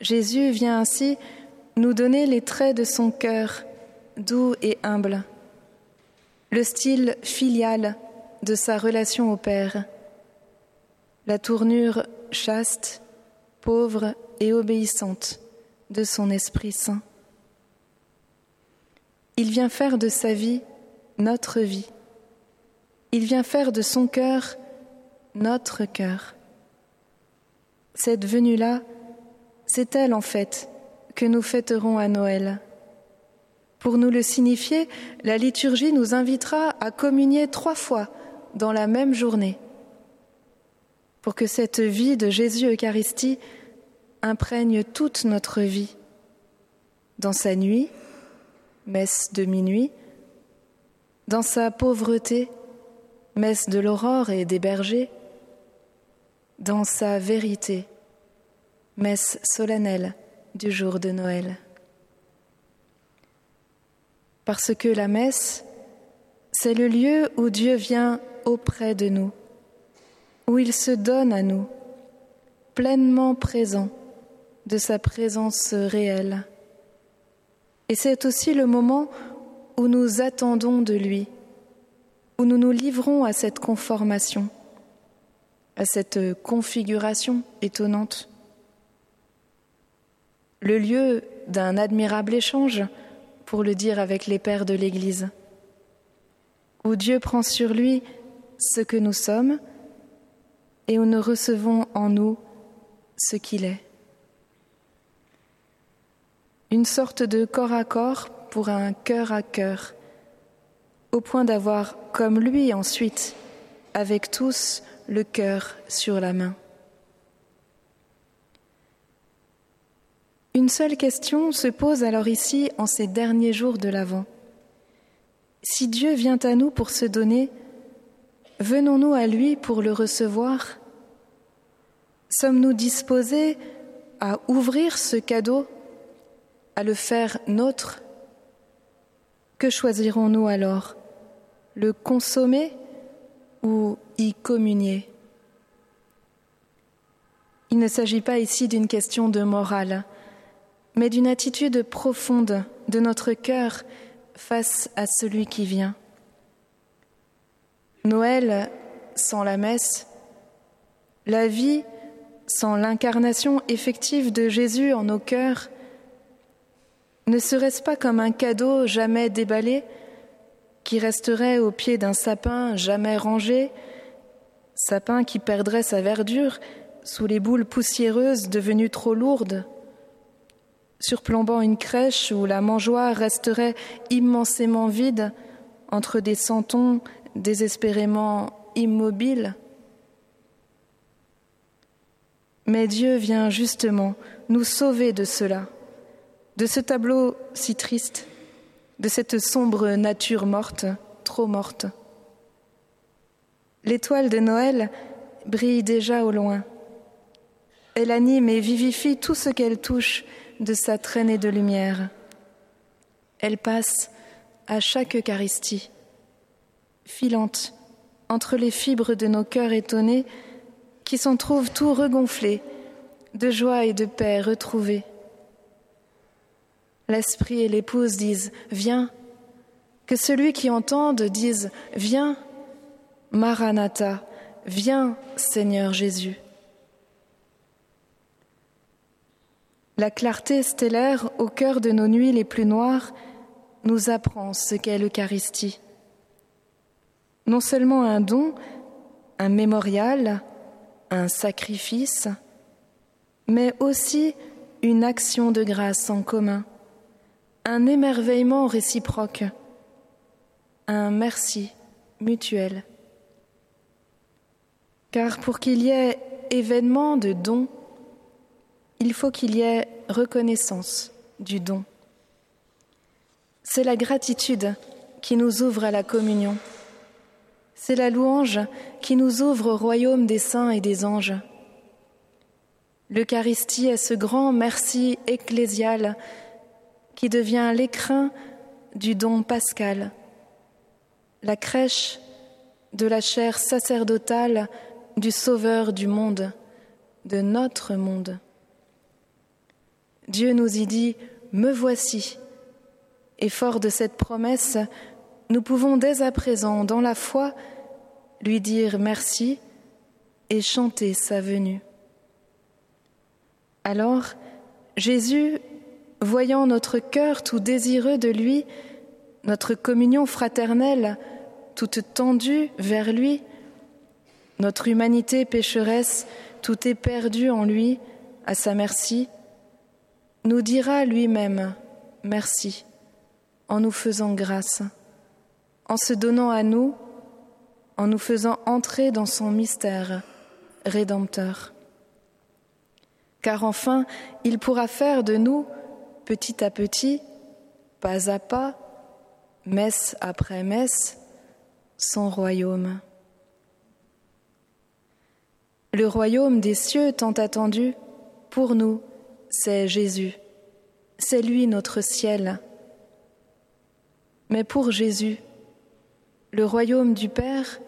Jésus vient ainsi nous donner les traits de son cœur, doux et humble, le style filial de sa relation au Père, la tournure chaste, pauvre et obéissante de son Esprit Saint. Il vient faire de sa vie notre vie. Il vient faire de son cœur notre cœur. Cette venue-là, c'est elle en fait que nous fêterons à Noël. Pour nous le signifier, la liturgie nous invitera à communier trois fois dans la même journée, pour que cette vie de Jésus Eucharistie imprègne toute notre vie, dans sa nuit, messe de minuit, dans sa pauvreté, messe de l'aurore et des bergers, dans sa vérité, messe solennelle du jour de Noël. Parce que la messe, c'est le lieu où Dieu vient auprès de nous, où il se donne à nous, pleinement présent de sa présence réelle. Et c'est aussi le moment où nous attendons de lui, où nous nous livrons à cette conformation, à cette configuration étonnante. Le lieu d'un admirable échange, pour le dire avec les pères de l'Église, où Dieu prend sur lui ce que nous sommes et où nous recevons en nous ce qu'il est. Une sorte de corps à corps pour un cœur à cœur, au point d'avoir, comme lui ensuite, avec tous, le cœur sur la main. Une seule question se pose alors ici en ces derniers jours de l'Avent. Si Dieu vient à nous pour se donner, venons-nous à lui pour le recevoir? Sommes-nous disposés à ouvrir ce cadeau, à le faire nôtre? Que choisirons-nous alors? Le consommer ou y communier? Il ne s'agit pas ici d'une question de morale mais d'une attitude profonde de notre cœur face à celui qui vient. Noël sans la messe, la vie sans l'incarnation effective de Jésus en nos cœurs, ne serait-ce pas comme un cadeau jamais déballé, qui resterait au pied d'un sapin jamais rangé, sapin qui perdrait sa verdure sous les boules poussiéreuses devenues trop lourdes surplombant une crèche où la mangeoire resterait immensément vide entre des santons désespérément immobiles. Mais Dieu vient justement nous sauver de cela, de ce tableau si triste, de cette sombre nature morte, trop morte. L'étoile de Noël brille déjà au loin. Elle anime et vivifie tout ce qu'elle touche de sa traînée de lumière. Elle passe à chaque Eucharistie, filante entre les fibres de nos cœurs étonnés qui s'en trouvent tout regonflés de joie et de paix retrouvés. L'esprit et l'épouse disent Viens, que celui qui entende dise Viens, Maranatha, viens, Seigneur Jésus. La clarté stellaire au cœur de nos nuits les plus noires nous apprend ce qu'est l'Eucharistie. Non seulement un don, un mémorial, un sacrifice, mais aussi une action de grâce en commun, un émerveillement réciproque, un merci mutuel. Car pour qu'il y ait événement de don, il faut qu'il y ait reconnaissance du don. C'est la gratitude qui nous ouvre à la communion. C'est la louange qui nous ouvre au royaume des saints et des anges. L'Eucharistie est ce grand merci ecclésial qui devient l'écrin du don pascal, la crèche de la chair sacerdotale du Sauveur du monde, de notre monde. Dieu nous y dit ⁇ Me voici ⁇ Et fort de cette promesse, nous pouvons dès à présent, dans la foi, lui dire merci et chanter sa venue. Alors, Jésus, voyant notre cœur tout désireux de lui, notre communion fraternelle toute tendue vers lui, notre humanité pécheresse tout éperdue en lui, à sa merci, nous dira lui-même merci en nous faisant grâce, en se donnant à nous, en nous faisant entrer dans son mystère rédempteur. Car enfin, il pourra faire de nous, petit à petit, pas à pas, messe après messe, son royaume. Le royaume des cieux tant attendu, pour nous, c'est Jésus. C'est lui notre ciel. Mais pour Jésus, le royaume du Père,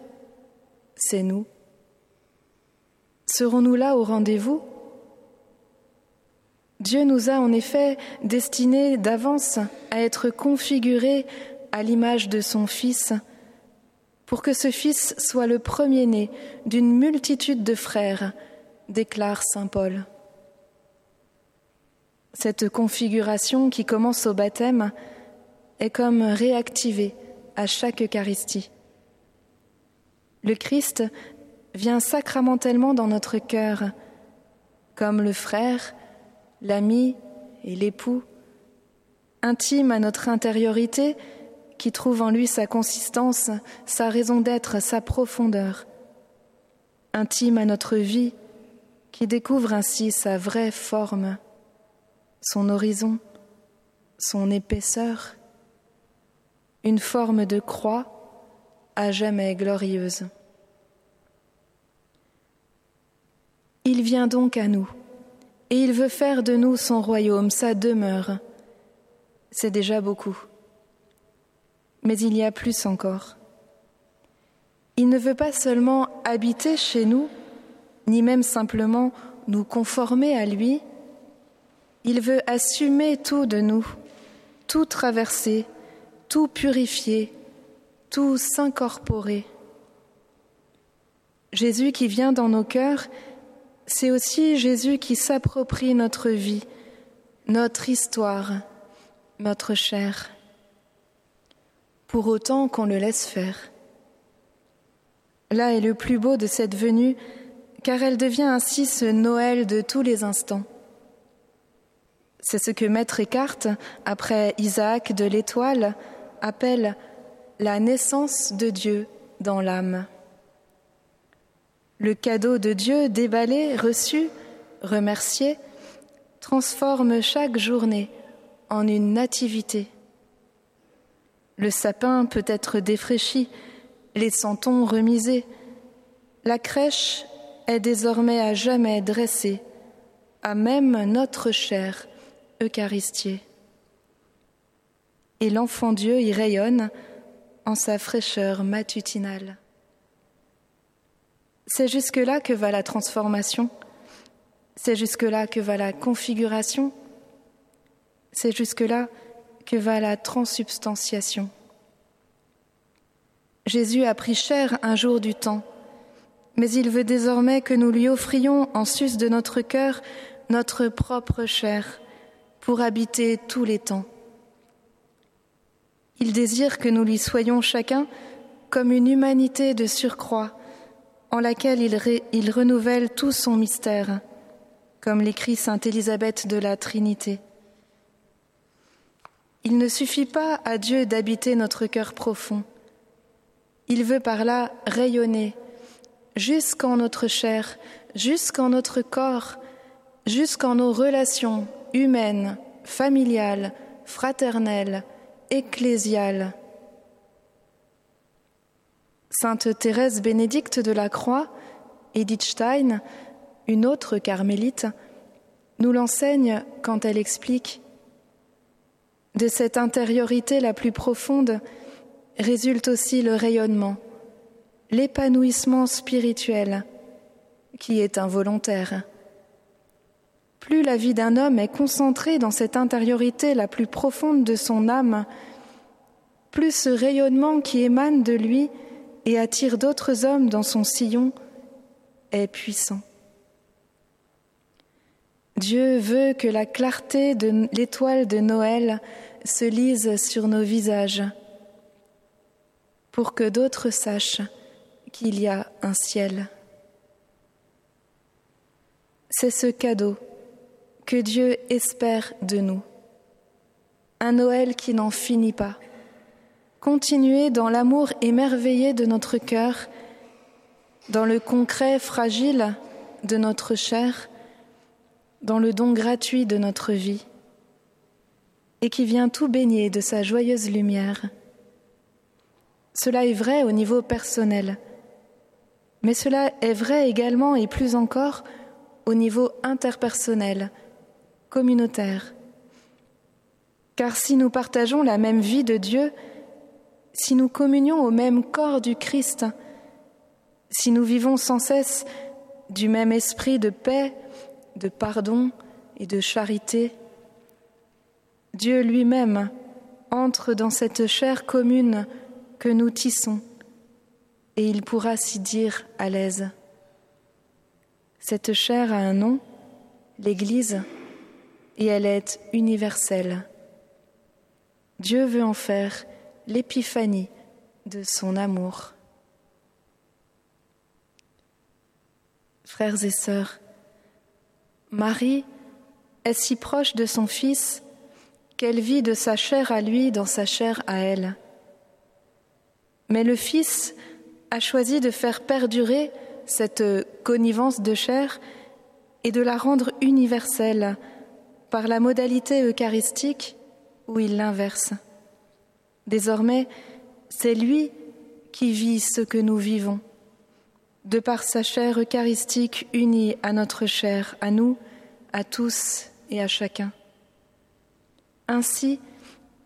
c'est nous. Serons-nous là au rendez-vous? Dieu nous a en effet destinés d'avance à être configurés à l'image de son Fils, pour que ce Fils soit le premier-né d'une multitude de frères, déclare Saint Paul. Cette configuration qui commence au baptême est comme réactivée à chaque Eucharistie. Le Christ vient sacramentellement dans notre cœur, comme le frère, l'ami et l'époux, intime à notre intériorité, qui trouve en lui sa consistance, sa raison d'être, sa profondeur, intime à notre vie, qui découvre ainsi sa vraie forme son horizon, son épaisseur, une forme de croix à jamais glorieuse. Il vient donc à nous, et il veut faire de nous son royaume, sa demeure. C'est déjà beaucoup. Mais il y a plus encore. Il ne veut pas seulement habiter chez nous, ni même simplement nous conformer à lui, il veut assumer tout de nous, tout traverser, tout purifier, tout s'incorporer. Jésus qui vient dans nos cœurs, c'est aussi Jésus qui s'approprie notre vie, notre histoire, notre chair, pour autant qu'on le laisse faire. Là est le plus beau de cette venue, car elle devient ainsi ce Noël de tous les instants. C'est ce que Maître Eckhart, après Isaac de l'Étoile, appelle la naissance de Dieu dans l'âme. Le cadeau de Dieu déballé, reçu, remercié, transforme chaque journée en une nativité. Le sapin peut être défraîchi, les santons remisés. La crèche est désormais à jamais dressée, à même notre chair eucharistier. Et l'enfant Dieu y rayonne en sa fraîcheur matutinale. C'est jusque-là que va la transformation, c'est jusque-là que va la configuration, c'est jusque-là que va la transsubstantiation. Jésus a pris chair un jour du temps, mais il veut désormais que nous lui offrions en sus de notre cœur notre propre chair, pour habiter tous les temps. Il désire que nous lui soyons chacun comme une humanité de surcroît en laquelle il, renouvelle tout son mystère, comme l'écrit sainte Élisabeth de la Trinité. Il ne suffit pas à Dieu d'habiter notre cœur profond. Il veut par là rayonner jusqu'en notre chair, jusqu'en notre corps, jusqu'en nos relations humaine, familiale, fraternelle, ecclésiale. Sainte Thérèse Bénédicte de la Croix, Edith Stein, une autre carmélite, nous l'enseigne quand elle explique De cette intériorité la plus profonde résulte aussi le rayonnement, l'épanouissement spirituel qui est involontaire plus la vie d'un homme est concentrée dans cette intériorité la plus profonde de son âme, plus ce rayonnement qui émane de lui et attire d'autres hommes dans son sillon est puissant. Dieu veut que la clarté de l'étoile de Noël se lise sur nos visages pour que d'autres sachent qu'il y a un ciel. C'est ce cadeau que Dieu espère de nous. Un Noël qui n'en finit pas. Continuer dans l'amour émerveillé de notre cœur, dans le concret fragile de notre chair, dans le don gratuit de notre vie, et qui vient tout baigner de sa joyeuse lumière. Cela est vrai au niveau personnel, mais cela est vrai également et plus encore au niveau interpersonnel, communautaire. Car si nous partageons la même vie de Dieu, si nous communions au même corps du Christ, si nous vivons sans cesse du même esprit de paix, de pardon et de charité, Dieu lui-même entre dans cette chair commune que nous tissons et il pourra s'y dire à l'aise. Cette chair a un nom, l'Église, et elle est universelle. Dieu veut en faire l'épiphanie de son amour. Frères et sœurs, Marie est si proche de son Fils qu'elle vit de sa chair à lui dans sa chair à elle. Mais le Fils a choisi de faire perdurer cette connivence de chair et de la rendre universelle par la modalité eucharistique où il l'inverse. Désormais, c'est lui qui vit ce que nous vivons, de par sa chair eucharistique unie à notre chair, à nous, à tous et à chacun. Ainsi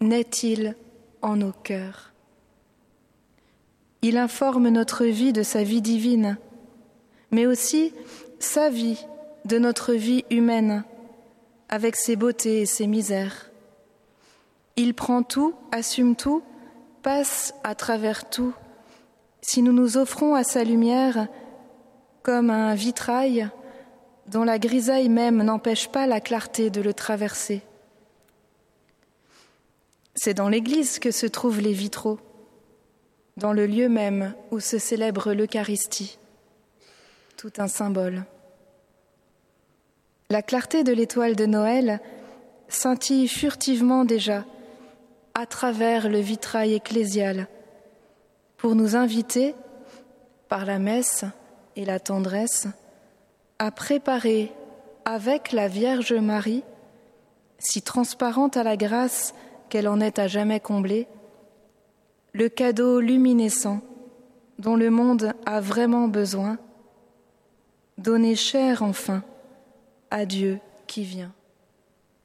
naît-il en nos cœurs. Il informe notre vie de sa vie divine, mais aussi sa vie de notre vie humaine, avec ses beautés et ses misères. Il prend tout, assume tout, passe à travers tout. Si nous nous offrons à sa lumière comme un vitrail dont la grisaille même n'empêche pas la clarté de le traverser. C'est dans l'Église que se trouvent les vitraux dans le lieu même où se célèbre l'Eucharistie, tout un symbole. La clarté de l'étoile de Noël scintille furtivement déjà à travers le vitrail ecclésial pour nous inviter, par la messe et la tendresse, à préparer avec la Vierge Marie, si transparente à la grâce qu'elle en est à jamais comblée, le cadeau luminescent dont le monde a vraiment besoin, donner chair enfin à Dieu qui vient.